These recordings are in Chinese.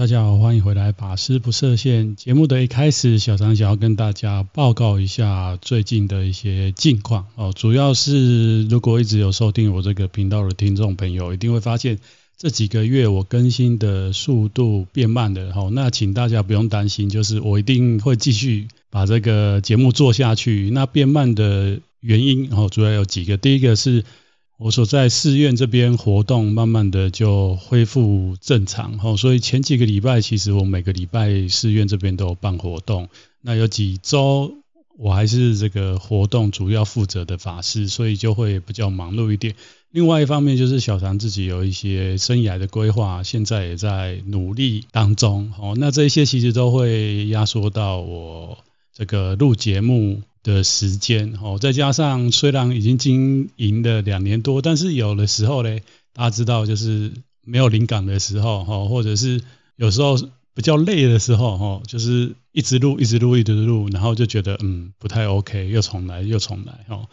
大家好，欢迎回来。法师不设限节目的一开始，小常想要跟大家报告一下最近的一些近况哦。主要是如果一直有收听我这个频道的听众朋友，一定会发现这几个月我更新的速度变慢了。哦，那请大家不用担心，就是我一定会继续把这个节目做下去。那变慢的原因哦，主要有几个。第一个是。我所在寺院这边活动，慢慢的就恢复正常吼，所以前几个礼拜，其实我每个礼拜寺院这边都有办活动。那有几周我还是这个活动主要负责的法师，所以就会比较忙碌一点。另外一方面就是小常自己有一些生涯的规划，现在也在努力当中。哦，那这些其实都会压缩到我这个录节目的时间哦，再加上虽然已经经营了两年多，但是有的时候呢，大家知道就是没有灵感的时候哈，或者是有时候比较累的时候哈，就是一直录一直录一直录，然后就觉得嗯不太 OK，又重来又重来哈，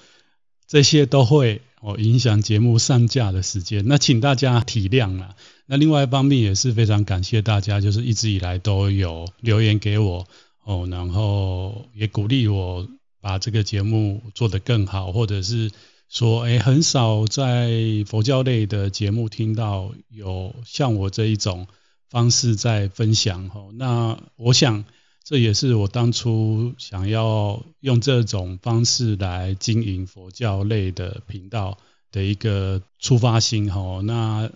这些都会哦影响节目上架的时间，那请大家体谅啦。那另外一方面也是非常感谢大家，就是一直以来都有留言给我哦，然后也鼓励我。把这个节目做得更好，或者是说，哎，很少在佛教类的节目听到有像我这一种方式在分享哈。那我想这也是我当初想要用这种方式来经营佛教类的频道的一个出发心哈。那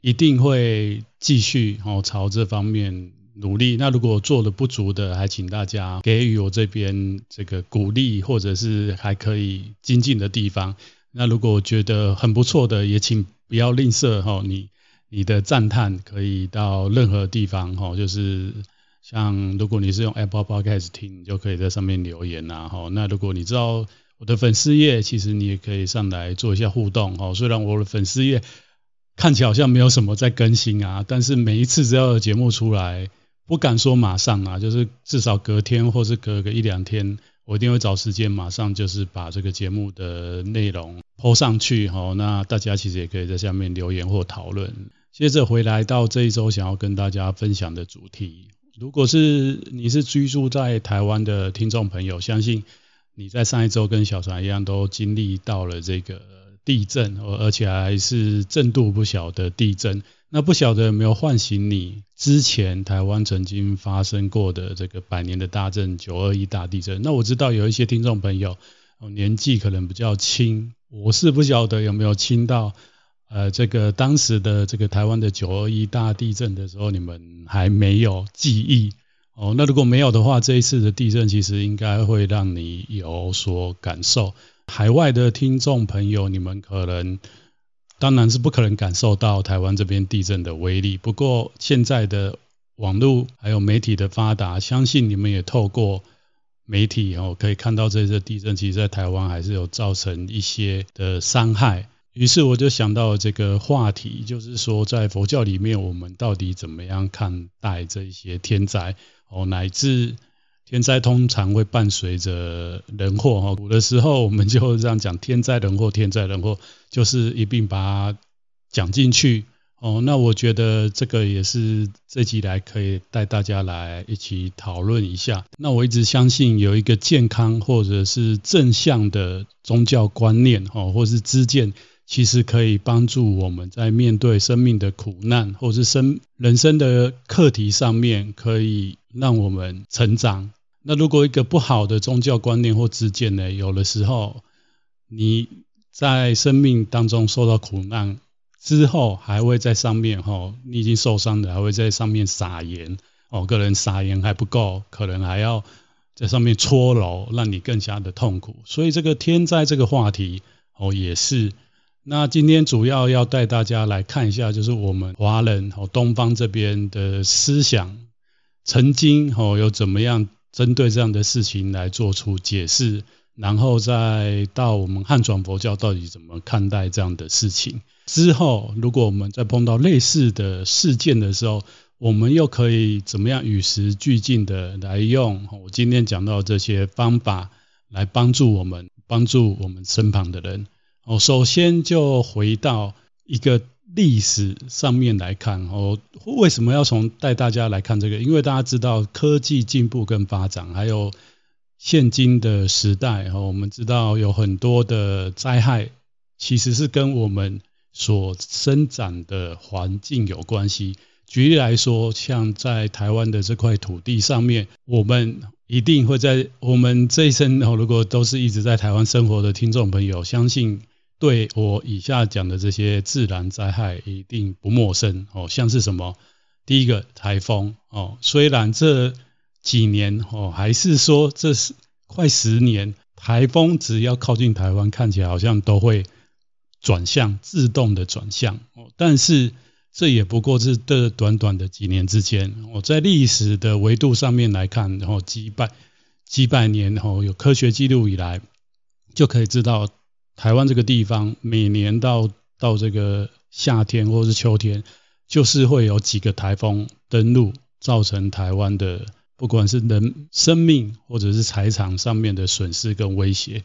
一定会继续朝这方面。努力。那如果做的不足的，还请大家给予我这边这个鼓励，或者是还可以精进的地方。那如果觉得很不错的，也请不要吝啬哈，你你的赞叹可以到任何地方哈，就是像如果你是用 Apple Podcast 听，你就可以在上面留言呐哈。那如果你知道我的粉丝页，其实你也可以上来做一下互动哈。虽然我的粉丝页看起来好像没有什么在更新啊，但是每一次只要有节目出来。不敢说马上啊，就是至少隔天或是隔个一两天，我一定会找时间马上就是把这个节目的内容 po 上去哈。那大家其实也可以在下面留言或讨论。接着回来到这一周想要跟大家分享的主题，如果是你是居住在台湾的听众朋友，相信你在上一周跟小船一样都经历到了这个地震，而且还是震度不小的地震。那不晓得有没有唤醒你之前台湾曾经发生过的这个百年的大震九二一大地震？那我知道有一些听众朋友年纪可能比较轻，我是不晓得有没有轻到呃这个当时的这个台湾的九二一大地震的时候，你们还没有记忆哦。那如果没有的话，这一次的地震其实应该会让你有所感受。海外的听众朋友，你们可能。当然是不可能感受到台湾这边地震的威力。不过现在的网络还有媒体的发达，相信你们也透过媒体哦，可以看到这次地震其实在台湾还是有造成一些的伤害。于是我就想到这个话题，就是说在佛教里面，我们到底怎么样看待这些天灾哦，乃至。天灾通常会伴随着人祸哈，古的时候我们就这样讲天灾人祸，天灾人祸就是一并把它讲进去哦。那我觉得这个也是这集来可以带大家来一起讨论一下。那我一直相信有一个健康或者是正向的宗教观念哈，或是知见，其实可以帮助我们在面对生命的苦难或是生人生的课题上面，可以让我们成长。那如果一个不好的宗教观念或知见呢，有的时候你在生命当中受到苦难之后，还会在上面哈，你已经受伤了，还会在上面撒盐哦，个人撒盐还不够，可能还要在上面搓揉，让你更加的痛苦。所以这个天灾这个话题哦，也是。那今天主要要带大家来看一下，就是我们华人哦，东方这边的思想，曾经哦有怎么样。针对这样的事情来做出解释，然后再到我们汉传佛教到底怎么看待这样的事情。之后，如果我们再碰到类似的事件的时候，我们又可以怎么样与时俱进的来用我今天讲到这些方法来帮助我们，帮助我们身旁的人。哦，首先就回到一个历史上面来看哦，为什么要从带大家来看这个？因为大家知道科技进步跟发展，还有现今的时代哦，我们知道有很多的灾害，其实是跟我们所生长的环境有关系。举例来说，像在台湾的这块土地上面，我们一定会在我们这一生哦，如果都是一直在台湾生活的听众朋友，相信。对我以下讲的这些自然灾害一定不陌生哦，像是什么？第一个台风哦，虽然这几年哦，还是说这是快十年，台风只要靠近台湾，看起来好像都会转向，自动的转向哦。但是这也不过是这短短的几年之间，我在历史的维度上面来看，然后几百几百年后有科学记录以来，就可以知道。台湾这个地方，每年到到这个夏天或是秋天，就是会有几个台风登陆，造成台湾的不管是人生命或者是财产上面的损失跟威胁。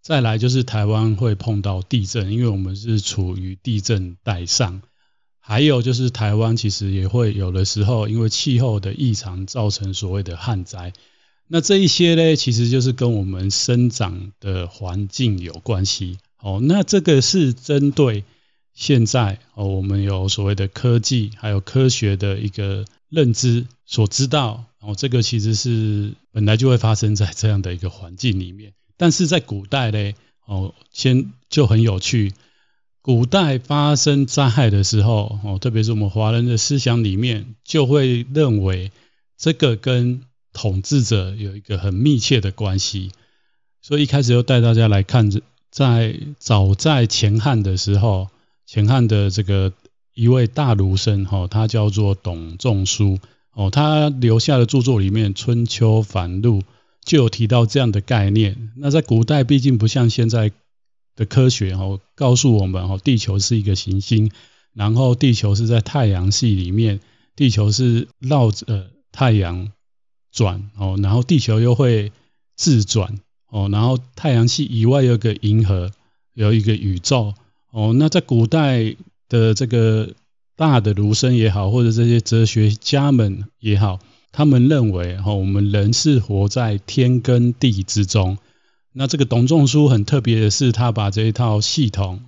再来就是台湾会碰到地震，因为我们是处于地震带上。还有就是台湾其实也会有的时候，因为气候的异常，造成所谓的旱灾。那这一些呢，其实就是跟我们生长的环境有关系。哦，那这个是针对现在哦，我们有所谓的科技还有科学的一个认知所知道。哦，这个其实是本来就会发生在这样的一个环境里面。但是在古代呢，哦，先就很有趣。古代发生灾害的时候，哦，特别是我们华人的思想里面，就会认为这个跟统治者有一个很密切的关系，所以一开始就带大家来看，在早在前汉的时候，前汉的这个一位大儒生，哈，他叫做董仲舒，哦，他留下的著作里面《春秋繁露》就有提到这样的概念。那在古代，毕竟不像现在的科学，哦，告诉我们，哦，地球是一个行星，然后地球是在太阳系里面，地球是绕着太阳。转哦，然后地球又会自转哦，然后太阳系以外有个银河，有一个宇宙哦。那在古代的这个大的儒生也好，或者这些哲学家们也好，他们认为哦，我们人是活在天跟地之中。那这个董仲舒很特别的是，他把这一套系统。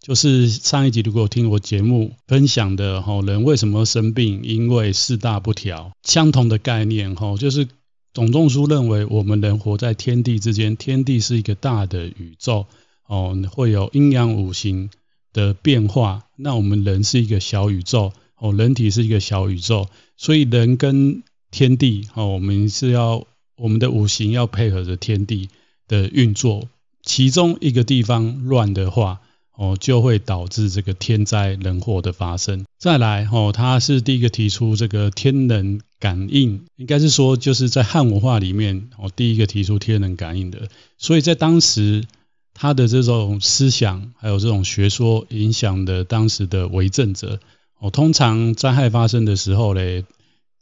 就是上一集如果听我节目分享的吼，人为什么生病？因为四大不调，相同的概念吼，就是董仲舒认为我们人活在天地之间，天地是一个大的宇宙哦，会有阴阳五行的变化。那我们人是一个小宇宙哦，人体是一个小宇宙，所以人跟天地哦，我们是要我们的五行要配合着天地的运作，其中一个地方乱的话。哦，就会导致这个天灾人祸的发生。再来，哦，他是第一个提出这个天人感应，应该是说就是在汉文化里面，哦，第一个提出天人感应的。所以在当时，他的这种思想还有这种学说，影响的当时的为政者。哦，通常灾害发生的时候嘞，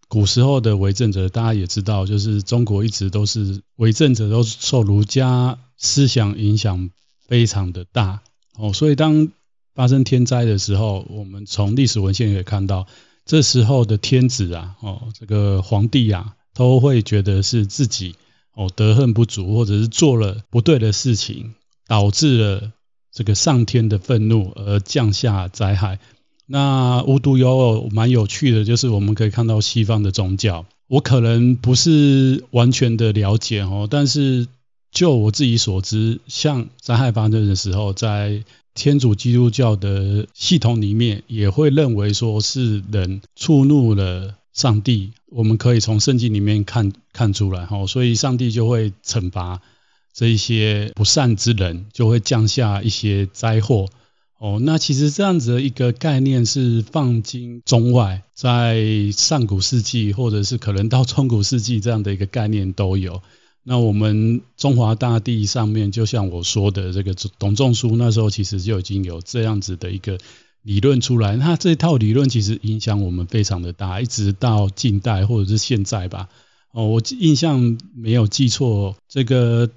古时候的为政者，大家也知道，就是中国一直都是为政者都受儒家思想影响非常的大。哦，所以当发生天灾的时候，我们从历史文献可以看到，这时候的天子啊，哦，这个皇帝啊，都会觉得是自己哦德恨不足，或者是做了不对的事情，导致了这个上天的愤怒而降下灾害。那无独有偶，蛮有趣的，就是我们可以看到西方的宗教，我可能不是完全的了解哦，但是。就我自己所知，像灾害发生的时候，在天主基督教的系统里面，也会认为说是人触怒了上帝。我们可以从圣经里面看看出来，哈，所以上帝就会惩罚这一些不善之人，就会降下一些灾祸。哦，那其实这样子的一个概念是放经中外，在上古世纪或者是可能到中古世纪这样的一个概念都有。那我们中华大地上面，就像我说的，这个董仲舒那时候其实就已经有这样子的一个理论出来。那这套理论其实影响我们非常的大，一直到近代或者是现在吧。哦，我印象没有记错，这个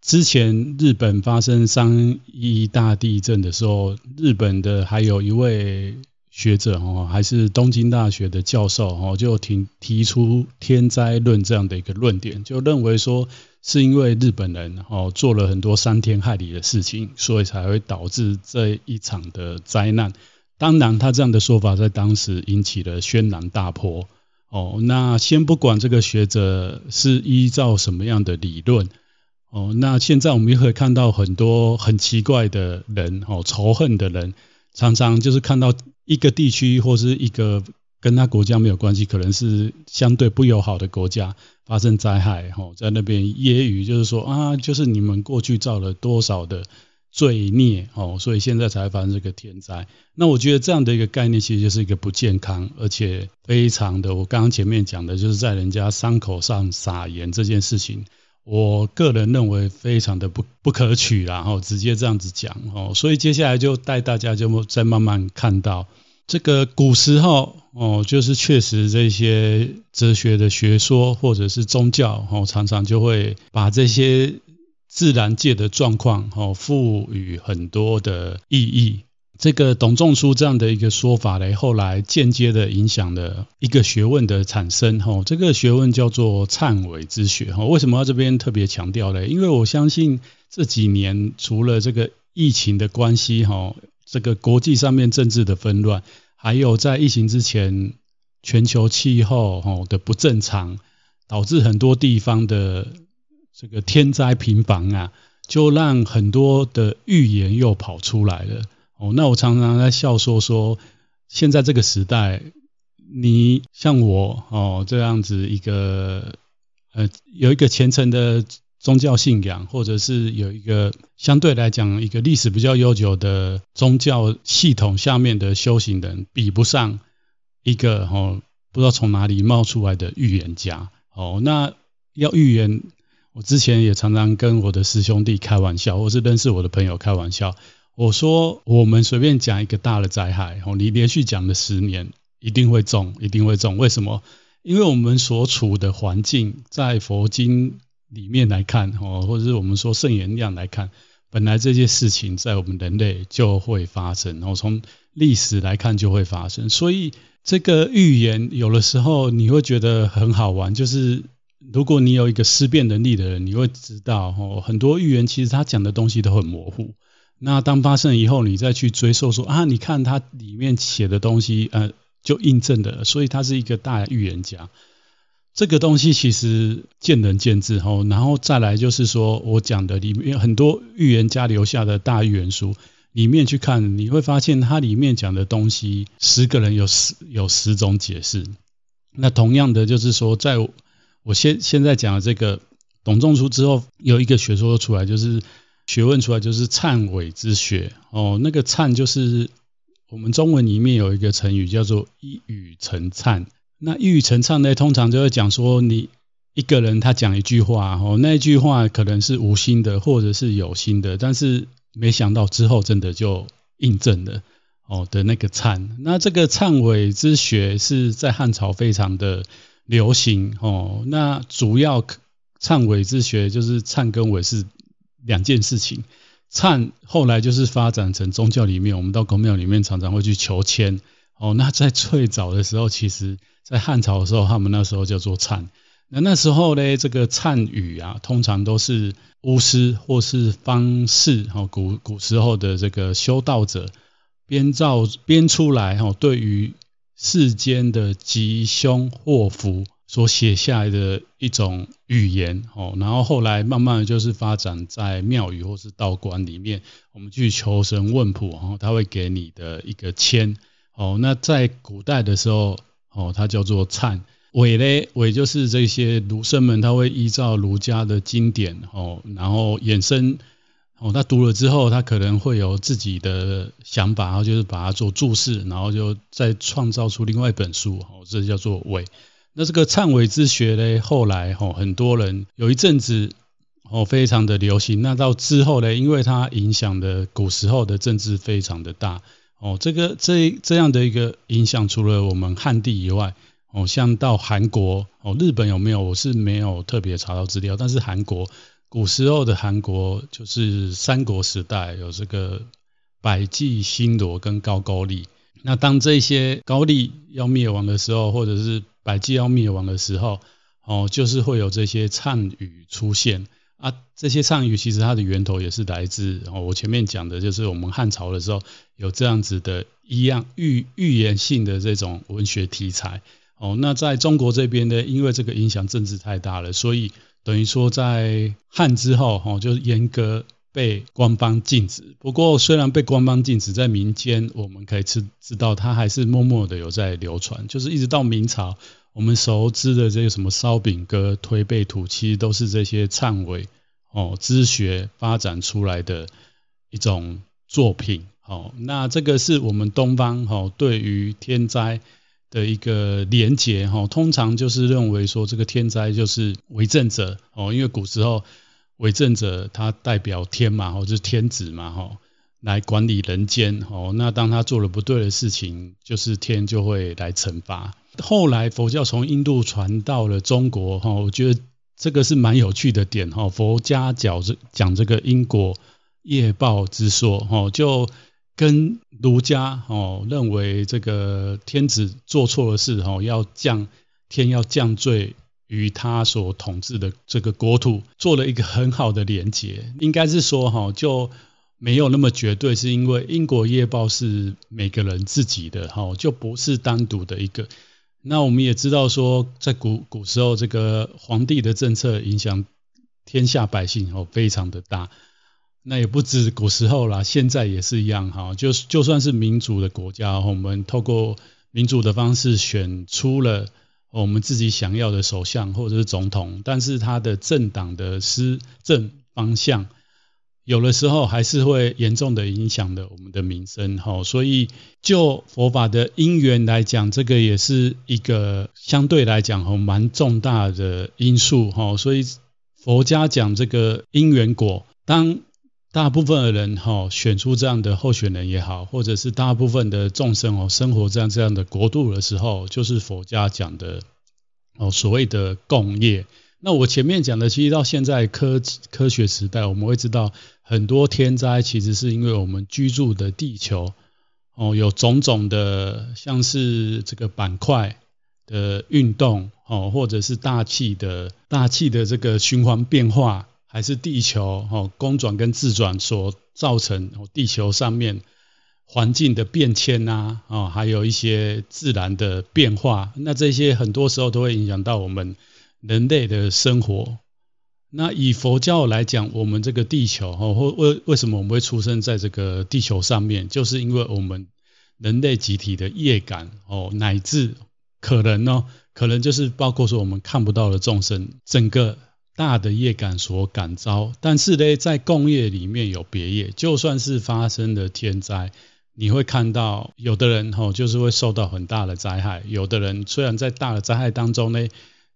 之前日本发生三一大地震的时候，日本的还有一位学者哦，还是东京大学的教授哦，就提提出天灾论这样的一个论点，就认为说是因为日本人哦做了很多伤天害理的事情，所以才会导致这一场的灾难。当然，他这样的说法在当时引起了轩然大波哦。那先不管这个学者是依照什么样的理论。哦，那现在我们也可以看到很多很奇怪的人，哦，仇恨的人，常常就是看到一个地区或是一个跟他国家没有关系，可能是相对不友好的国家发生灾害，哦，在那边揶揄，就是说啊，就是你们过去造了多少的罪孽，哦，所以现在才发生这个天灾。那我觉得这样的一个概念，其实就是一个不健康，而且非常的，我刚刚前面讲的，就是在人家伤口上撒盐这件事情。我个人认为非常的不不可取，然后直接这样子讲哦，所以接下来就带大家就再慢慢看到这个古时候哦，就是确实这些哲学的学说或者是宗教哦，常常就会把这些自然界的状况哦赋予很多的意义。这个董仲舒这样的一个说法嘞，后来间接的影响了一个学问的产生，哈，这个学问叫做忏悔之学，哈，为什么要这边特别强调嘞？因为我相信这几年除了这个疫情的关系，哈，这个国际上面政治的纷乱，还有在疫情之前全球气候哈的不正常，导致很多地方的这个天灾频繁啊，就让很多的预言又跑出来了。哦，那我常常在笑说说，现在这个时代，你像我哦这样子一个呃有一个虔诚的宗教信仰，或者是有一个相对来讲一个历史比较悠久的宗教系统下面的修行人，比不上一个哦不知道从哪里冒出来的预言家。哦，那要预言，我之前也常常跟我的师兄弟开玩笑，或是认识我的朋友开玩笑。我说，我们随便讲一个大的灾害，哦，你连续讲了十年，一定会中，一定会中。为什么？因为我们所处的环境，在佛经里面来看，哦，或者是我们说圣言量来看，本来这些事情在我们人类就会发生，然后从历史来看就会发生。所以这个预言，有的时候你会觉得很好玩，就是如果你有一个思辨能力的人，你会知道，哦，很多预言其实他讲的东西都很模糊。那当发生以后，你再去追溯说啊，你看他里面写的东西，呃，就印证的，所以他是一个大预言家。这个东西其实见仁见智吼，然后再来就是说我讲的里面很多预言家留下的大预言书里面去看，你会发现它里面讲的东西，十个人有十有十种解释。那同样的就是说，在我现现在讲的这个董仲舒之后，有一个学说出来，就是。学问出来就是忏悔之学哦，那个忏就是我们中文里面有一个成语叫做一语成谶。那一语成谶呢，通常就会讲说你一个人他讲一句话哦，那一句话可能是无心的或者是有心的，但是没想到之后真的就印证了哦的那个忏。那这个忏悔之学是在汉朝非常的流行哦。那主要忏悔之学就是忏跟悔是。两件事情，忏后来就是发展成宗教里面，我们到公庙里面常常会去求签。哦，那在最早的时候，其实在汉朝的时候，他们那时候叫做忏。那那时候呢，这个忏语啊，通常都是巫师或是方士，哦，古古时候的这个修道者编造编出来，哦，对于世间的吉凶祸福。所写下来的一种语言哦，然后后来慢慢就是发展在庙宇或是道观里面，我们去求神问卜，然后他会给你的一个签哦。那在古代的时候哦，它叫做忏。悔嘞，悔就是这些儒生们他会依照儒家的经典哦，然后衍生哦，他读了之后，他可能会有自己的想法，然后就是把它做注释，然后就再创造出另外一本书哦，这叫做悔。那这个忏悔之学呢，后来吼很多人有一阵子哦非常的流行。那到之后呢，因为它影响的古时候的政治非常的大哦，这个这这样的一个影响，除了我们汉地以外哦，像到韩国哦，日本有没有？我是没有特别查到资料，但是韩国古时候的韩国就是三国时代有这个百济、新罗跟高句丽。那当这些高丽要灭亡的时候，或者是百济要灭亡的时候，哦，就是会有这些谶语出现啊。这些谶语其实它的源头也是来自哦，我前面讲的就是我们汉朝的时候有这样子的一样预预言性的这种文学题材哦。那在中国这边呢，因为这个影响政治太大了，所以等于说在汉之后哦，就严格。被官方禁止。不过，虽然被官方禁止，在民间我们可以知知道，它还是默默的有在流传。就是一直到明朝，我们熟知的这个什么烧饼歌、推背图，其实都是这些谶纬哦，支学发展出来的一种作品。哦，那这个是我们东方哦，对于天灾的一个连结。哦，通常就是认为说，这个天灾就是为政者哦，因为古时候。为政者，他代表天嘛，就是天子嘛，吼，来管理人间，吼。那当他做了不对的事情，就是天就会来惩罚。后来佛教从印度传到了中国，哈，我觉得这个是蛮有趣的点，哈。佛家讲这讲这个因果业报之说，哈，就跟儒家，哦，认为这个天子做错了事，哈，要降天要降罪。与他所统治的这个国土做了一个很好的连接，应该是说哈，就没有那么绝对，是因为英国业报是每个人自己的哈，就不是单独的一个。那我们也知道说，在古古时候，这个皇帝的政策影响天下百姓哦，非常的大。那也不止古时候啦，现在也是一样哈，就就算是民主的国家，我们透过民主的方式选出了。我们自己想要的首相或者是总统，但是他的政党的施政方向，有的时候还是会严重的影响的我们的民生。哈，所以就佛法的因缘来讲，这个也是一个相对来讲哈蛮重大的因素。哈，所以佛家讲这个因缘果，当大部分的人哈选出这样的候选人也好，或者是大部分的众生哦生活这样这样的国度的时候，就是佛家讲的哦所谓的共业。那我前面讲的，其实到现在科科学时代，我们会知道很多天灾其实是因为我们居住的地球哦有种种的像是这个板块的运动哦，或者是大气的大气的这个循环变化。还是地球哦公转跟自转所造成地球上面环境的变迁呐，哦，还有一些自然的变化，那这些很多时候都会影响到我们人类的生活。那以佛教来讲，我们这个地球哦，或为为什么我们会出生在这个地球上面，就是因为我们人类集体的业感哦，乃至可能呢，可能就是包括说我们看不到的众生，整个。大的业感所感召，但是呢，在共业里面有别业，就算是发生了天灾，你会看到有的人吼就是会受到很大的灾害，有的人虽然在大的灾害当中呢，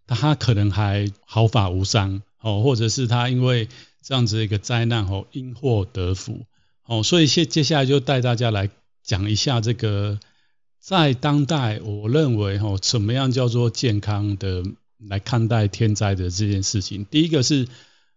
他可能还毫发无伤哦，或者是他因为这样子一个灾难吼因祸得福哦，所以接接下来就带大家来讲一下这个在当代，我认为吼什么样叫做健康的。来看待天灾的这件事情，第一个是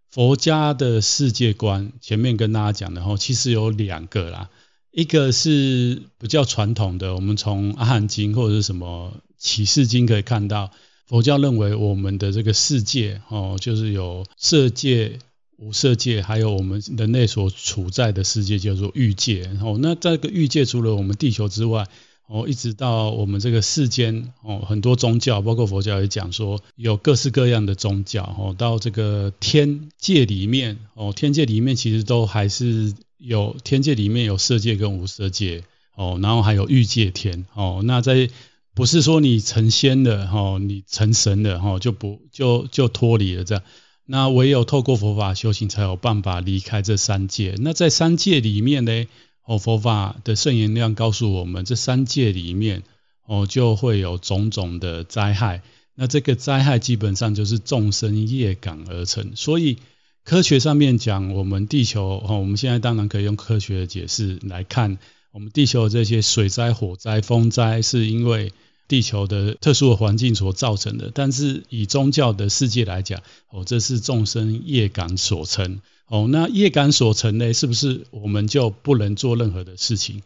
佛家的世界观，前面跟大家讲的齁，其实有两个啦，一个是比较传统的，我们从阿含经或者是什么启示经可以看到，佛教认为我们的这个世界哦，就是有色界、无色界，还有我们人类所处在的世界叫做欲界。哦，那这个欲界除了我们地球之外，哦，一直到我们这个世间哦，很多宗教，包括佛教也讲说，有各式各样的宗教哦。到这个天界里面哦，天界里面其实都还是有天界里面有色界跟无色界哦，然后还有欲界天哦。那在不是说你成仙了哦，你成神了哦，就不就就脱离了这样。那唯有透过佛法修行，才有办法离开这三界。那在三界里面呢？哦，佛法的圣言量告诉我们，这三界里面哦，就会有种种的灾害。那这个灾害基本上就是众生业感而成。所以科学上面讲，我们地球哦，我们现在当然可以用科学的解释来看，我们地球这些水灾、火灾、风灾，是因为地球的特殊的环境所造成的。但是以宗教的世界来讲，哦，这是众生业感所成。哦，那业感所成呢，是不是我们就不能做任何的事情？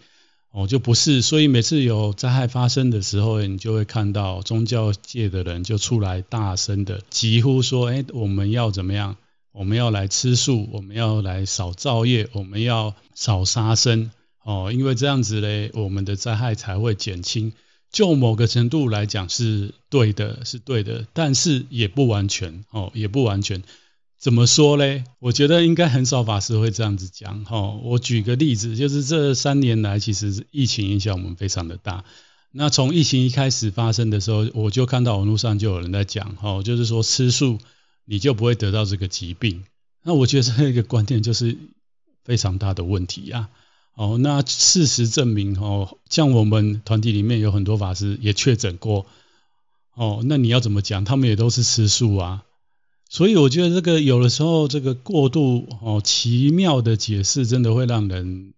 哦，就不是。所以每次有灾害发生的时候，你就会看到宗教界的人就出来大声的疾呼说：“哎，我们要怎么样？我们要来吃素，我们要来少造业，我们要少杀生。”哦，因为这样子嘞，我们的灾害才会减轻。就某个程度来讲是对的，是对的，但是也不完全。哦，也不完全。怎么说嘞？我觉得应该很少法师会这样子讲。哈，我举个例子，就是这三年来，其实疫情影响我们非常的大。那从疫情一开始发生的时候，我就看到网络上就有人在讲，哈，就是说吃素你就不会得到这个疾病。那我觉得这个观念就是非常大的问题呀。哦，那事实证明，哦，像我们团体里面有很多法师也确诊过。哦，那你要怎么讲？他们也都是吃素啊。所以我觉得这个有的时候这个过度哦奇妙的解释，真的会让人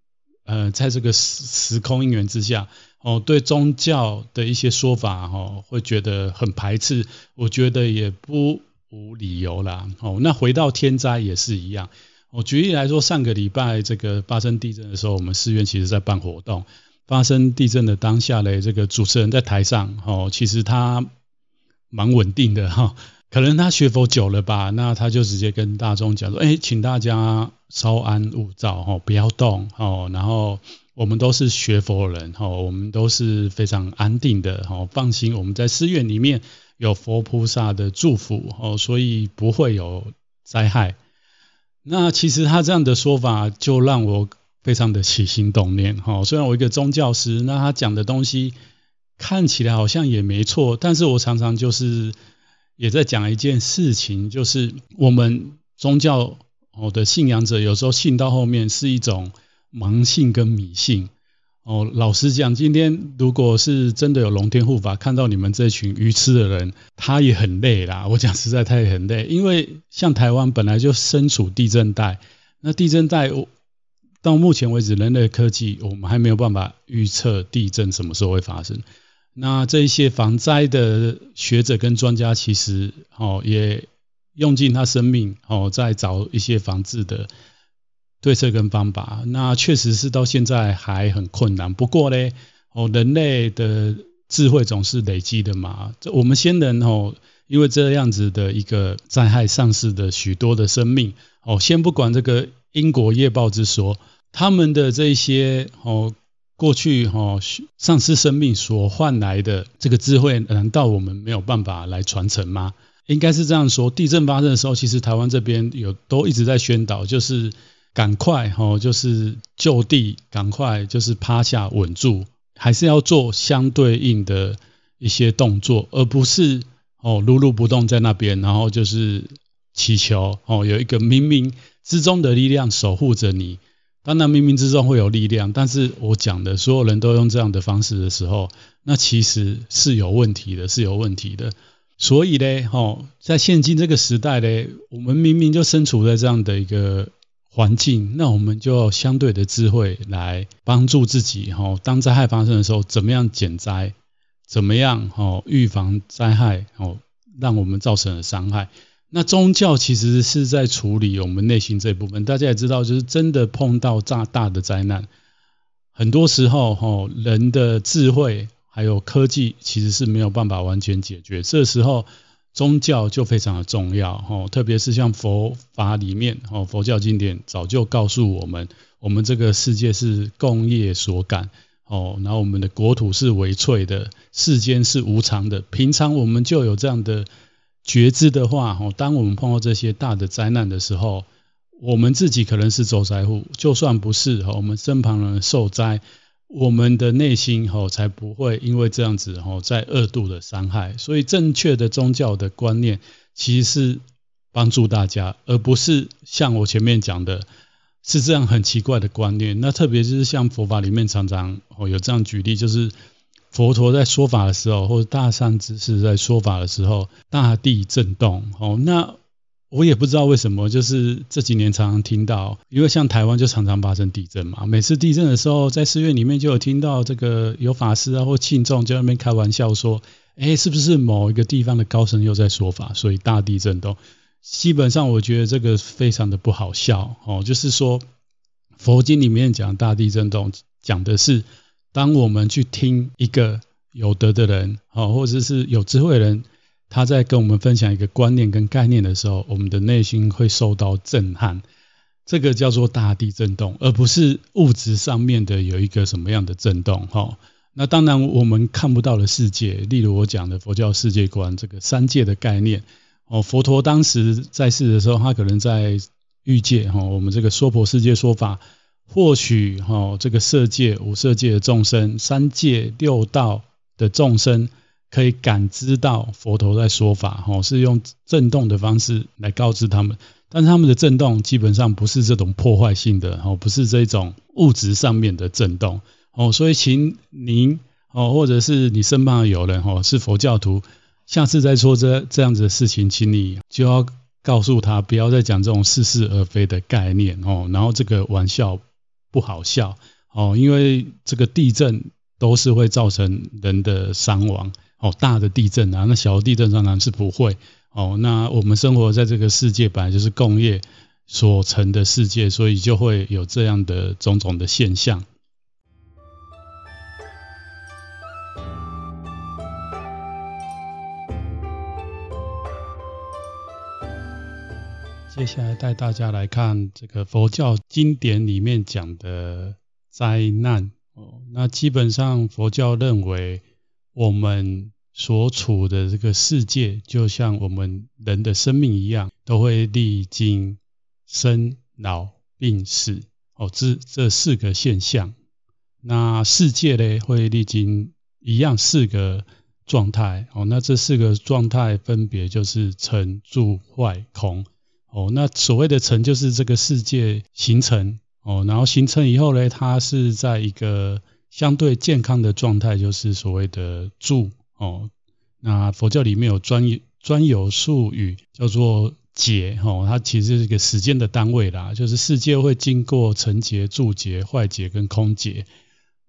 呃在这个时时空因缘之下哦对宗教的一些说法哦会觉得很排斥。我觉得也不无理由啦。哦，那回到天灾也是一样。我举例来说，上个礼拜这个发生地震的时候，我们寺院其实在办活动。发生地震的当下嘞，这个主持人在台上哦，其实他蛮稳定的哈。可能他学佛久了吧，那他就直接跟大众讲说：“哎，请大家稍安勿躁，哈，不要动，哦，然后我们都是学佛人，哈，我们都是非常安定的，哈，放心，我们在寺院里面有佛菩萨的祝福，哦，所以不会有灾害。”那其实他这样的说法就让我非常的起心动念，哈，虽然我一个宗教师，那他讲的东西看起来好像也没错，但是我常常就是。也在讲一件事情，就是我们宗教哦的信仰者，有时候信到后面是一种盲信跟迷信哦。老实讲，今天如果是真的有龙天护法看到你们这群愚痴的人，他也很累啦。我讲实在，他也很累，因为像台湾本来就身处地震带，那地震带我到目前为止，人类科技我们还没有办法预测地震什么时候会发生。那这一些防灾的学者跟专家，其实哦也用尽他生命哦，在找一些防治的对策跟方法。那确实是到现在还很困难。不过呢，哦人类的智慧总是累积的嘛。这我们先人哦，因为这样子的一个灾害丧失的许多的生命哦，先不管这个因果业报之说，他们的这些哦。过去哈丧失生命所换来的这个智慧，难道我们没有办法来传承吗？应该是这样说。地震发生的时候，其实台湾这边有都一直在宣导，就是赶快哈，就是就地赶快就是趴下稳住，还是要做相对应的一些动作，而不是哦碌碌不动在那边，然后就是祈求哦有一个冥冥之中的力量守护着你。当然，冥冥之中会有力量，但是我讲的所有人都用这样的方式的时候，那其实是有问题的，是有问题的。所以呢，吼，在现今这个时代呢，我们明明就身处在这样的一个环境，那我们就要相对的智慧来帮助自己，吼，当灾害发生的时候，怎么样减灾，怎么样，吼，预防灾害，吼，让我们造成的伤害。那宗教其实是在处理我们内心这部分，大家也知道，就是真的碰到大大的灾难，很多时候哈，人的智慧还有科技其实是没有办法完全解决，这时候宗教就非常的重要哈，特别是像佛法里面哈，佛教经典早就告诉我们，我们这个世界是共业所感哦，然后我们的国土是微脆的，世间是无常的，平常我们就有这样的。觉知的话，当我们碰到这些大的灾难的时候，我们自己可能是受灾户，就算不是，我们身旁人受灾，我们的内心才不会因为这样子再二度的伤害。所以，正确的宗教的观念其实是帮助大家，而不是像我前面讲的，是这样很奇怪的观念。那特别是像佛法里面常常有这样举例，就是。佛陀在说法的时候，或者大善知识在说法的时候，大地震动。哦，那我也不知道为什么，就是这几年常常听到，因为像台湾就常常发生地震嘛，每次地震的时候，在寺院里面就有听到这个有法师啊或信众就在那边开玩笑说，哎，是不是某一个地方的高僧又在说法，所以大地震动？基本上我觉得这个非常的不好笑哦，就是说佛经里面讲大地震动，讲的是当我们去听一个有德的人，哦，或者是有智慧的人。他在跟我们分享一个观念跟概念的时候，我们的内心会受到震撼，这个叫做大地震动，而不是物质上面的有一个什么样的震动。哈，那当然我们看不到的世界，例如我讲的佛教世界观，这个三界的概念。哦，佛陀当时在世的时候，他可能在欲界，哈，我们这个娑婆世界说法，或许哈，这个色界、五色界的众生，三界六道的众生。可以感知到佛陀在说法，哦，是用震动的方式来告知他们，但是他们的震动基本上不是这种破坏性的，哦，不是这种物质上面的震动，哦，所以请您，哦，或者是你身旁的友人，哦，是佛教徒，下次再说这这样子的事情，请你就要告诉他，不要再讲这种似是而非的概念，哦，然后这个玩笑不好笑，哦，因为这个地震都是会造成人的伤亡。哦，大的地震啊，那小的地震当然是不会。哦，那我们生活在这个世界本来就是工业所成的世界，所以就会有这样的种种的现象。接下来带大家来看这个佛教经典里面讲的灾难。哦，那基本上佛教认为。我们所处的这个世界，就像我们人的生命一样，都会历经生老病死哦，这这四个现象。那世界呢，会历经一样四个状态哦。那这四个状态分别就是成、住、坏、空哦。那所谓的成，就是这个世界形成哦，然后形成以后呢，它是在一个。相对健康的状态就是所谓的住哦，那佛教里面有专专有术语叫做劫哦，它其实是一个时间的单位啦，就是世界会经过成劫、住劫、坏劫跟空劫。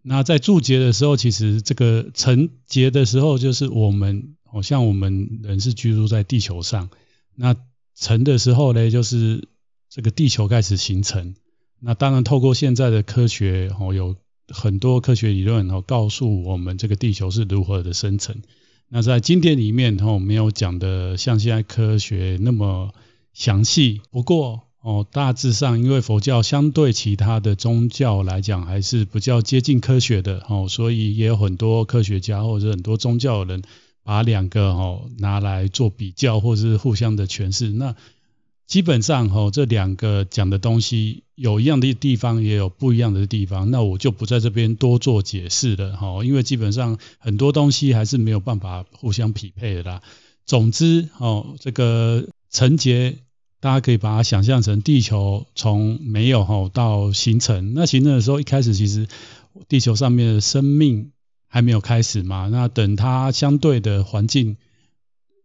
那在住劫的时候，其实这个成劫的时候，就是我们好像我们人是居住在地球上，那成的时候呢，就是这个地球开始形成。那当然透过现在的科学哦有。很多科学理论哦，告诉我们这个地球是如何的生成。那在经典里面哦，没有讲的像现在科学那么详细。不过哦，大致上因为佛教相对其他的宗教来讲，还是比较接近科学的哦，所以也有很多科学家或者很多宗教的人把两个哦拿来做比较，或者是互相的诠释。那基本上哈，这两个讲的东西有一样的地方，也有不一样的地方。那我就不在这边多做解释了哈，因为基本上很多东西还是没有办法互相匹配的啦。总之哦，这个成劫，大家可以把它想象成地球从没有哈到形成。那形成的时候，一开始其实地球上面的生命还没有开始嘛。那等它相对的环境。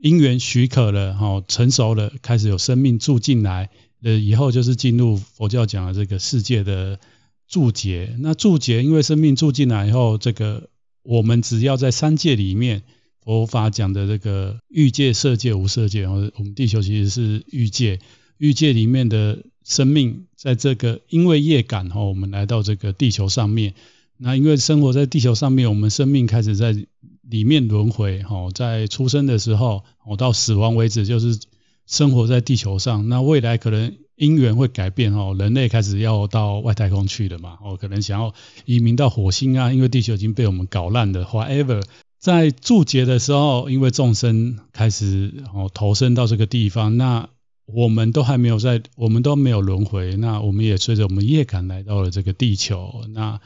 因缘许可了，哈，成熟了，开始有生命住进来，呃，以后就是进入佛教讲的这个世界的住劫。那住劫，因为生命住进来以后，这个我们只要在三界里面，佛法讲的这个欲界、色界、无色界，哦，我们地球其实是欲界，欲界里面的生命，在这个因为业感，哈，我们来到这个地球上面。那因为生活在地球上面，我们生命开始在。里面轮回，哈，在出生的时候，哦，到死亡为止，就是生活在地球上。那未来可能因缘会改变，哦，人类开始要到外太空去了嘛，哦，可能想要移民到火星啊，因为地球已经被我们搞烂了。Whatever，在住劫的时候，因为众生开始哦投生到这个地方，那我们都还没有在，我们都没有轮回，那我们也随着我们业感来到了这个地球，那。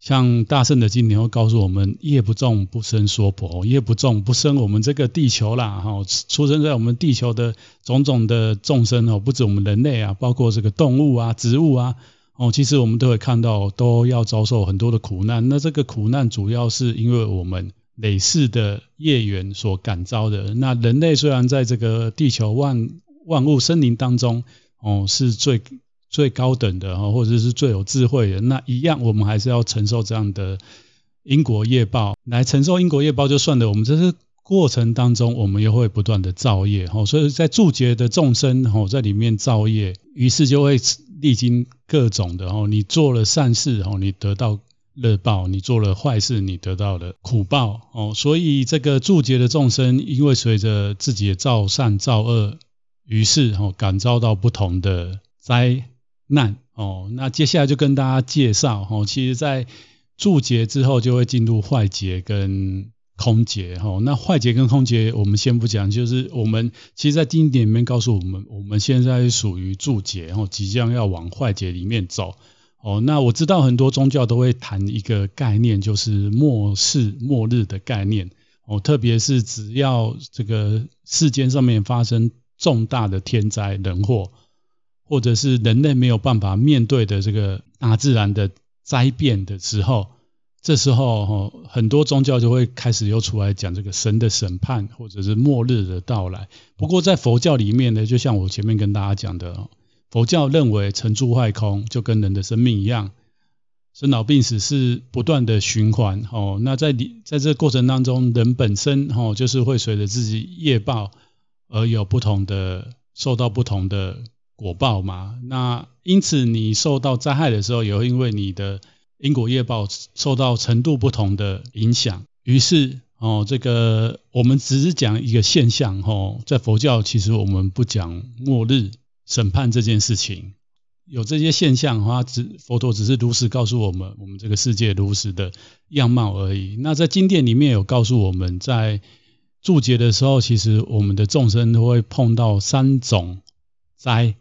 像大圣的经典会告诉我们，业不重不生娑婆，业不重不生我们这个地球啦，哈，出生在我们地球的种种的众生哦，不止我们人类啊，包括这个动物啊、植物啊，哦，其实我们都会看到，都要遭受很多的苦难。那这个苦难主要是因为我们累世的业缘所感召的。那人类虽然在这个地球万万物生灵当中哦是最最高等的哦，或者是最有智慧的，那一样我们还是要承受这样的因果业报，来承受因果业报就算了，我们这是过程当中我们又会不断的造业哦，所以在住劫的众生哦在里面造业，于是就会历经各种的哦，你做了善事哦，你得到。乐报，你做了坏事，你得到了苦报哦。所以这个住劫的众生，因为随着自己的造善造恶，于是哦感遭到不同的灾难哦。那接下来就跟大家介绍哦，其实，在住劫之后，就会进入坏劫跟空劫哦。那坏劫跟空劫，我们先不讲，就是我们其实，在经典里面告诉我们，我们现在属于住劫哦，即将要往坏劫里面走。哦，那我知道很多宗教都会谈一个概念，就是末世末日的概念。哦，特别是只要这个世间上面发生重大的天灾人祸，或者是人类没有办法面对的这个大自然的灾变的时候，这时候哦，很多宗教就会开始又出来讲这个神的审判，或者是末日的到来。不过在佛教里面呢，就像我前面跟大家讲的。佛教认为成住坏空就跟人的生命一样，生老病死是不断的循环哦。那在你在这个过程当中，人本身哦就是会随着自己业报而有不同的受到不同的果报嘛。那因此你受到灾害的时候，也会因为你的因果业报受到程度不同的影响。于是哦，这个我们只是讲一个现象哦，在佛教其实我们不讲末日。审判这件事情，有这些现象的话，只佛陀只是如实告诉我们，我们这个世界如实的样貌而已。那在经典里面有告诉我们在住劫的时候，其实我们的众生都会碰到三种灾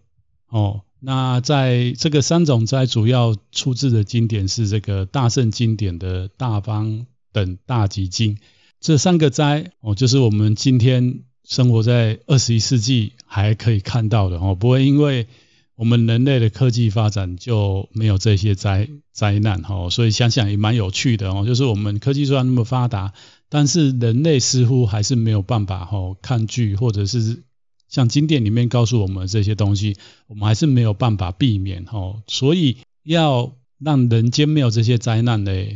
哦。那在这个三种灾，主要出自的经典是这个大乘经典的《大方等大集经》。这三个灾哦，就是我们今天。生活在二十一世纪还可以看到的哦，不会因为我们人类的科技发展就没有这些灾灾难哈，所以想想也蛮有趣的哦。就是我们科技虽然那么发达，但是人类似乎还是没有办法哈抗拒，或者是像经典里面告诉我们这些东西，我们还是没有办法避免哈。所以要让人间没有这些灾难的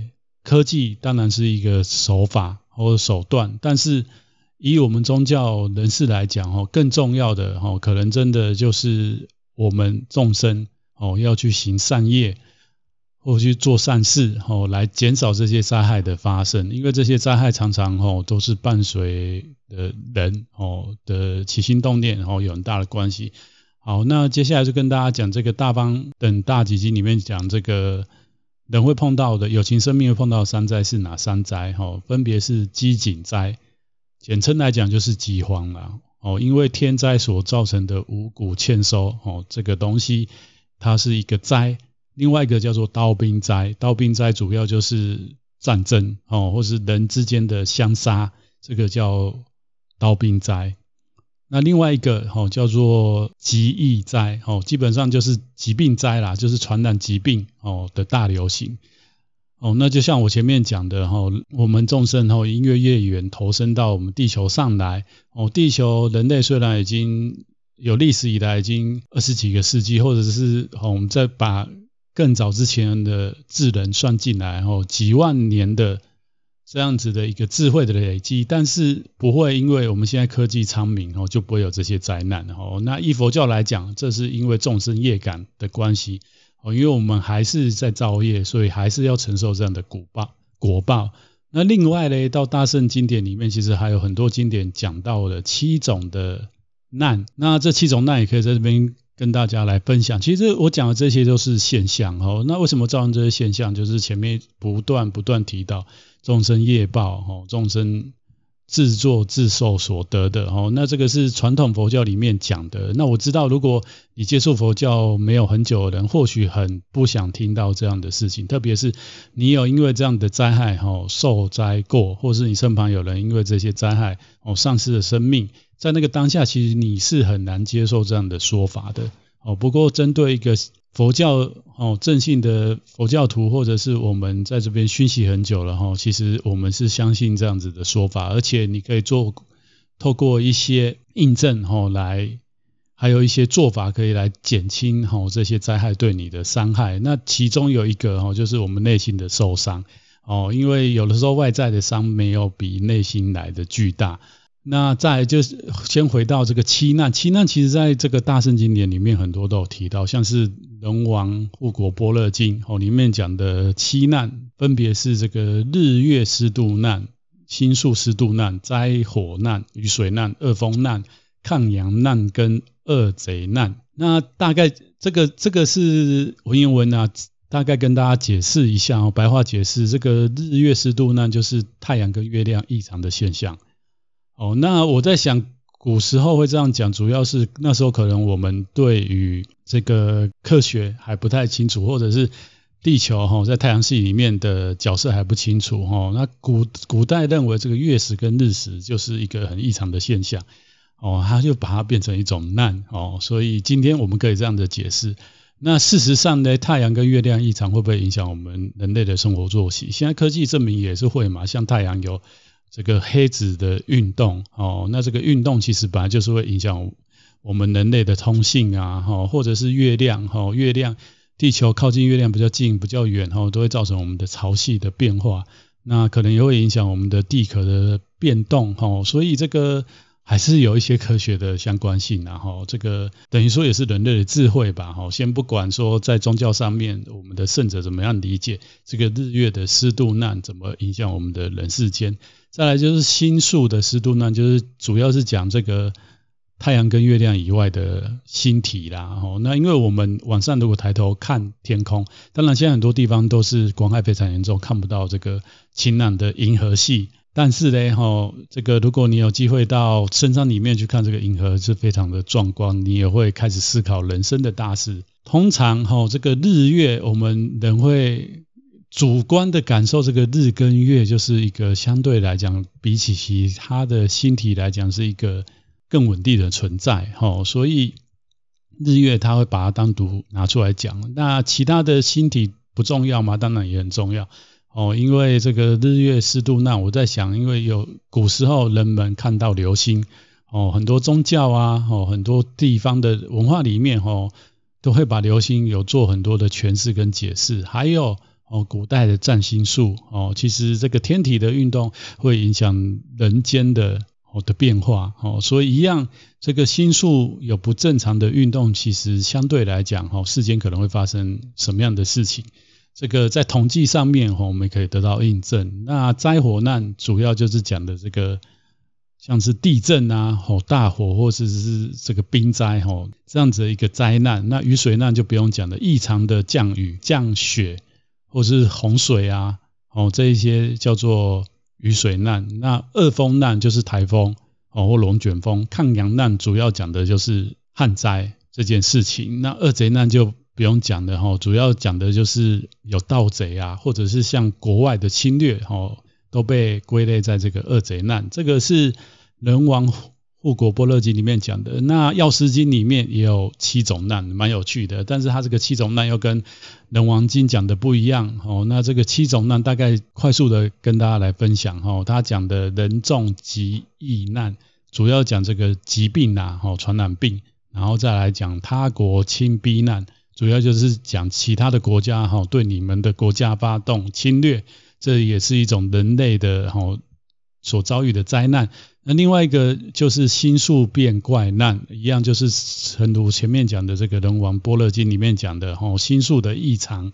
科技，当然是一个手法或者手段，但是。以我们宗教人士来讲，哦，更重要的哦，可能真的就是我们众生哦，要去行善业，或去做善事哦，来减少这些灾害的发生。因为这些灾害常常哦，都是伴随的人哦的起心动念哦，有很大的关系。好，那接下来就跟大家讲这个大方等大集经里面讲这个人会碰到的有情生命会碰到的三灾是哪三灾？哦，分别是饥馑灾。简称来讲就是饥荒啦，哦，因为天灾所造成的五谷欠收，哦，这个东西它是一个灾。另外一个叫做刀兵灾，刀兵灾主要就是战争，哦，或是人之间的相杀，这个叫刀兵灾。那另外一个，哦，叫做疾疫灾，哦，基本上就是疾病灾啦，就是传染疾病，哦的大流行。哦，那就像我前面讲的哈，我们众生哈，因为业缘投身到我们地球上来，哦，地球人类虽然已经有历史以来已经二十几个世纪，或者是我们再把更早之前的智人算进来，哦，几万年的这样子的一个智慧的累积，但是不会因为我们现在科技昌明，哦，就不会有这些灾难，哦，那依佛教来讲，这是因为众生业感的关系。哦，因为我们还是在造业，所以还是要承受这样的果报。果报。那另外呢，到大乘经典里面，其实还有很多经典讲到了七种的难。那这七种难也可以在这边跟大家来分享。其实我讲的这些都是现象哦。那为什么造成这些现象？就是前面不断不断提到众生业报哦，众生。自作自受所得的哦，那这个是传统佛教里面讲的。那我知道，如果你接触佛教没有很久的人，或许很不想听到这样的事情。特别是你有因为这样的灾害哦受灾过，或是你身旁有人因为这些灾害哦丧失了生命，在那个当下，其实你是很难接受这样的说法的哦。不过针对一个。佛教哦，正信的佛教徒，或者是我们在这边熏习很久了哈，其实我们是相信这样子的说法，而且你可以做透过一些印证哈来，还有一些做法可以来减轻哈这些灾害对你的伤害。那其中有一个哈，就是我们内心的受伤哦，因为有的时候外在的伤没有比内心来的巨大。那再就是先回到这个七难，七难其实在这个大圣经典里面很多都有提到，像是《龙王护国般若经》哦里面讲的七难，分别是这个日月湿度难、星宿湿度难、灾火难、雨水难、恶风难、抗阳难跟恶贼难。那大概这个这个是文言文啊，大概跟大家解释一下哦，白话解释这个日月湿度难就是太阳跟月亮异常的现象。哦，那我在想，古时候会这样讲，主要是那时候可能我们对于这个科学还不太清楚，或者是地球哈在太阳系里面的角色还不清楚哈。那古古代认为这个月食跟日食就是一个很异常的现象，哦，他就把它变成一种难哦。所以今天我们可以这样的解释。那事实上呢，太阳跟月亮异常会不会影响我们人类的生活作息？现在科技证明也是会嘛，像太阳有。这个黑子的运动哦，那这个运动其实本来就是会影响我们人类的通信啊，哈，或者是月亮哈，月亮地球靠近月亮比较近、比较远哈，都会造成我们的潮汐的变化，那可能也会影响我们的地壳的变动哈，所以这个还是有一些科学的相关性，然后这个等于说也是人类的智慧吧，哈，先不管说在宗教上面我们的圣者怎么样理解这个日月的湿度难怎么影响我们的人世间。再来就是星宿的湿度，那就是主要是讲这个太阳跟月亮以外的星体啦。哦，那因为我们晚上如果抬头看天空，当然现在很多地方都是光害非常严重，看不到这个晴朗的银河系。但是呢，哈，这个如果你有机会到深山里面去看这个银河，是非常的壮观，你也会开始思考人生的大事。通常哈，这个日月我们人会。主观的感受，这个日跟月就是一个相对来讲，比起其他的星体来讲，是一个更稳定的存在，哈。所以日月它会把它单独拿出来讲。那其他的星体不重要吗？当然也很重要，哦。因为这个日月湿度，那我在想，因为有古时候人们看到流星，哦，很多宗教啊，哦，很多地方的文化里面，哦，都会把流星有做很多的诠释跟解释，还有。哦，古代的占星术哦，其实这个天体的运动会影响人间的哦的变化哦，所以一样，这个星宿有不正常的运动，其实相对来讲哦，世间可能会发生什么样的事情？这个在统计上面，我们可以得到印证。那灾火难主要就是讲的这个，像是地震啊、吼大火或者是这个冰灾吼这样子的一个灾难。那雨水难就不用讲了，异常的降雨、降雪。或是洪水啊，哦，这一些叫做雨水难。那恶风难就是台风哦，或龙卷风。抗阳难主要讲的就是旱灾这件事情。那恶贼难就不用讲的哈，主要讲的就是有盗贼啊，或者是像国外的侵略哦，都被归类在这个恶贼难。这个是人王。《护国般若经》里面讲的，那《药师经》里面也有七种难，蛮有趣的。但是它这个七种难又跟《人王经》讲的不一样哦。那这个七种难大概快速的跟大家来分享哦。他讲的人众疾疫难，主要讲这个疾病呐，哦，传染病，然后再来讲他国侵逼难，主要就是讲其他的国家哈对你们的国家发动侵略，这也是一种人类的哈所遭遇的灾难。那另外一个就是星宿变怪难，一样就是成如前面讲的这个人王般若经里面讲的吼，星宿的异常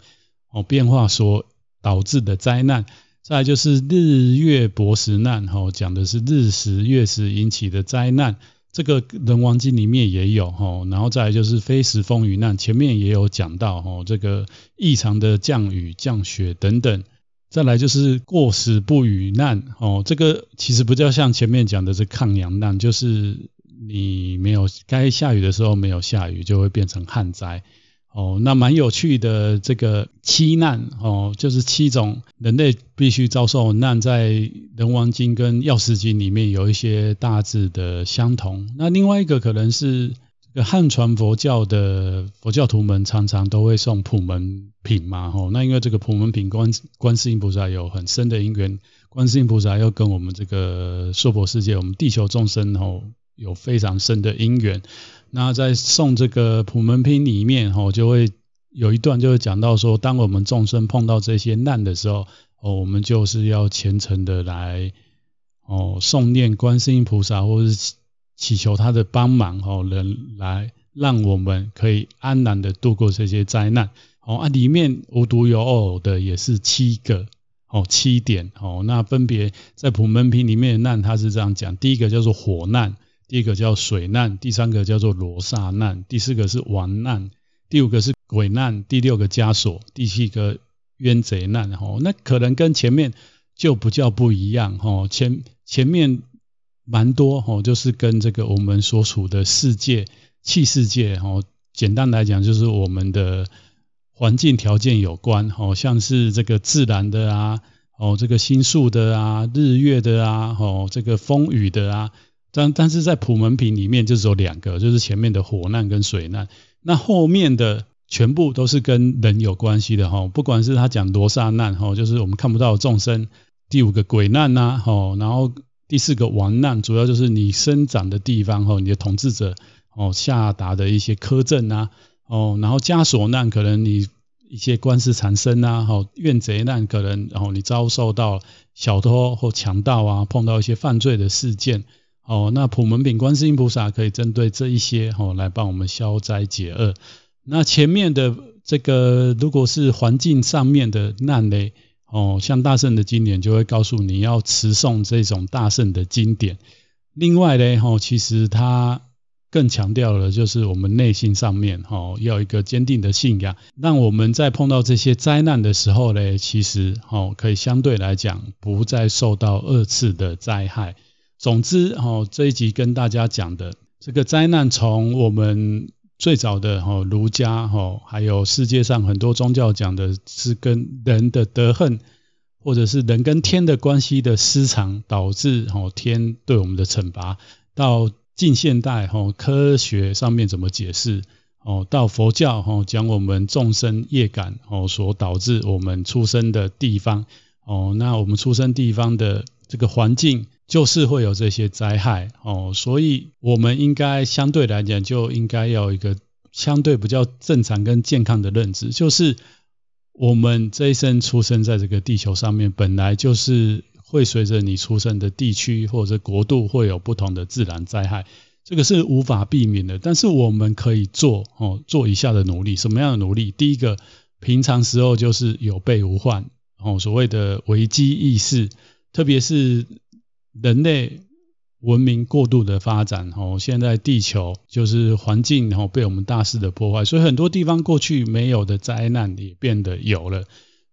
哦变化所导致的灾难。再来就是日月薄食难，吼讲的是日食月食引起的灾难，这个人王经里面也有哈。然后再来就是非时风雨难，前面也有讲到哈，这个异常的降雨降雪等等。再来就是过时不雨难哦，这个其实不叫像前面讲的是抗阳难，就是你没有该下雨的时候没有下雨，就会变成旱灾哦。那蛮有趣的这个七难哦，就是七种人类必须遭受难，在《人王经》跟《药师经》里面有一些大致的相同。那另外一个可能是。这个汉传佛教的佛教徒们常常都会送普门品嘛，吼，那因为这个普门品观观世音菩萨有很深的因缘，观世音菩萨又跟我们这个娑婆世界，我们地球众生吼有非常深的因缘。那在诵这个普门品里面，吼，就会有一段就会讲到说，当我们众生碰到这些难的时候，哦，我们就是要虔诚的来，哦，诵念观世音菩萨，或是祈求他的帮忙，哦，能来让我们可以安然的度过这些灾难。哦啊，里面无独有偶的也是七个，哦，七点，哦，那分别在普门品里面的难，它是这样讲，第一个叫做火难。第一个叫水难，第三个叫做罗刹难，第四个是王难，第五个是鬼难，第六个枷锁，第七个冤贼难。吼，那可能跟前面就不叫不一样。吼，前前面蛮多，吼，就是跟这个我们所处的世界、器世界，吼，简单来讲就是我们的环境条件有关。吼，像是这个自然的啊，哦，这个星宿的啊，日月的啊，哦，这个风雨的啊。但但是在普门品里面就只有两个，就是前面的火难跟水难，那后面的全部都是跟人有关系的哈，不管是他讲罗刹难哈，就是我们看不到众生，第五个鬼难呐，哈，然后第四个王难，主要就是你生长的地方哈，你的统治者哦下达的一些苛政呐，哦，然后枷锁难可能你一些官司缠身呐，哈，怨贼难可能然后你遭受到小偷或强盗啊，碰到一些犯罪的事件。哦，那普门品观世音菩萨可以针对这一些哦来帮我们消灾解厄。那前面的这个如果是环境上面的难呢，哦，像大圣的经典就会告诉你要持诵这种大圣的经典。另外呢，哦，其实它更强调的就是我们内心上面哦要一个坚定的信仰，让我们在碰到这些灾难的时候呢，其实哦可以相对来讲不再受到二次的灾害。总之，哈，这一集跟大家讲的这个灾难，从我们最早的哈儒家哈，还有世界上很多宗教讲的是跟人的德恨，或者是人跟天的关系的失常，导致哈天对我们的惩罚，到近现代哈科学上面怎么解释，哦，到佛教哈讲我们众生业感哦所导致我们出生的地方，哦，那我们出生地方的这个环境。就是会有这些灾害哦，所以我们应该相对来讲就应该要一个相对比较正常跟健康的认知，就是我们这一生出生在这个地球上面，本来就是会随着你出生的地区或者国度会有不同的自然灾害，这个是无法避免的。但是我们可以做哦，做以下的努力，什么样的努力？第一个，平常时候就是有备无患哦，所谓的危机意识，特别是。人类文明过度的发展，哦，现在地球就是环境，然后被我们大肆的破坏，所以很多地方过去没有的灾难也变得有了。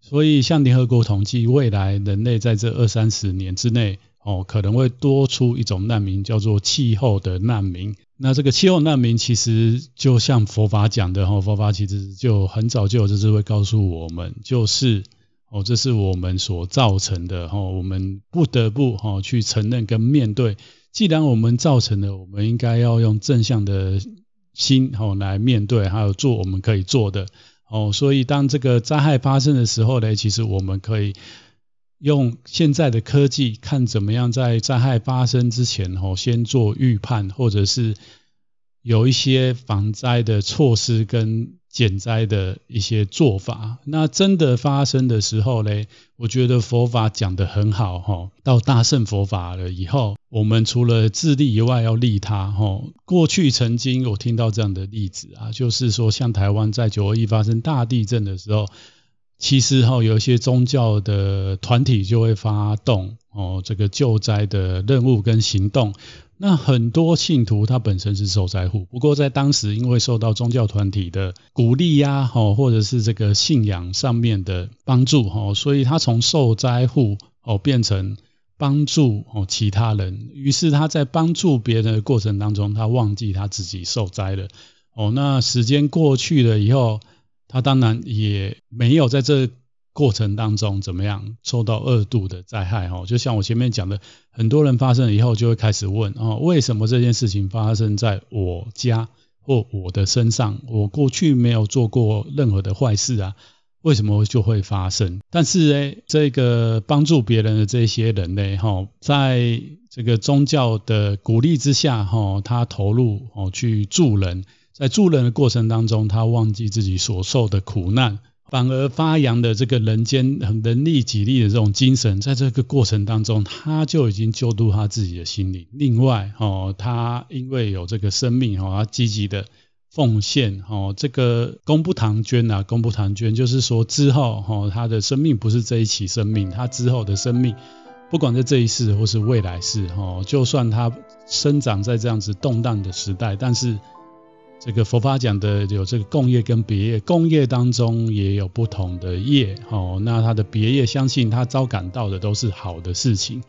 所以像联合国统计，未来人类在这二三十年之内，哦，可能会多出一种难民，叫做气候的难民。那这个气候难民其实就像佛法讲的，哈，佛法其实就很早就有这智慧告诉我们，就是。哦，这是我们所造成的哈，我们不得不哈去承认跟面对。既然我们造成的，我们应该要用正向的心哈来面对，还有做我们可以做的。哦，所以当这个灾害发生的时候呢，其实我们可以用现在的科技，看怎么样在灾害发生之前哈，先做预判，或者是有一些防灾的措施跟。减灾的一些做法，那真的发生的时候呢，我觉得佛法讲得很好哈。到大乘佛法了以后，我们除了自利以外，要利他哈。过去曾经有听到这样的例子啊，就是说像台湾在九二一发生大地震的时候，其实哈有一些宗教的团体就会发动哦这个救灾的任务跟行动。那很多信徒他本身是受灾户，不过在当时因为受到宗教团体的鼓励呀，吼，或者是这个信仰上面的帮助，吼，所以他从受灾户哦变成帮助哦其他人，于是他在帮助别人的过程当中，他忘记他自己受灾了，哦，那时间过去了以后，他当然也没有在这。过程当中怎么样受到二度的灾害？哈，就像我前面讲的，很多人发生了以后就会开始问哦，为什么这件事情发生在我家或我的身上？我过去没有做过任何的坏事啊，为什么就会发生？但是呢，这个帮助别人的这些人呢，哈，在这个宗教的鼓励之下，哈，他投入哦去助人，在助人的过程当中，他忘记自己所受的苦难。反而发扬的这个人间人力己力的这种精神，在这个过程当中，他就已经救度他自己的心灵。另外，哦，他因为有这个生命，哦，他积极的奉献，哦，这个功不唐捐啊，功不唐捐，就是说之后，哦，他的生命不是这一期生命，他之后的生命，不管在这一世或是未来世，哦，就算他生长在这样子动荡的时代，但是。这个佛法讲的有这个共业跟别业，共业当中也有不同的业，哦，那他的别业，相信他遭感到的都是好的事情。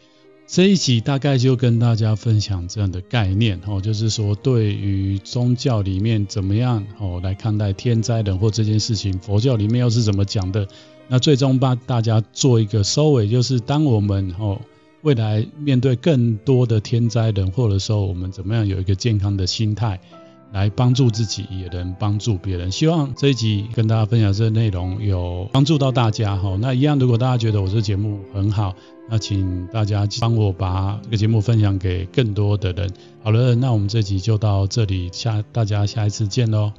这一集大概就跟大家分享这样的概念，哦，就是说对于宗教里面怎么样，哦，来看待天灾人祸这件事情，佛教里面又是怎么讲的？那最终帮大家做一个收尾，就是当我们哦未来面对更多的天灾人祸的时候，我们怎么样有一个健康的心态？来帮助自己，也能帮助别人。希望这一集跟大家分享这个内容有帮助到大家哈。那一样，如果大家觉得我这节目很好，那请大家帮我把这个节目分享给更多的人。好了，那我们这集就到这里，下大家下一次见喽。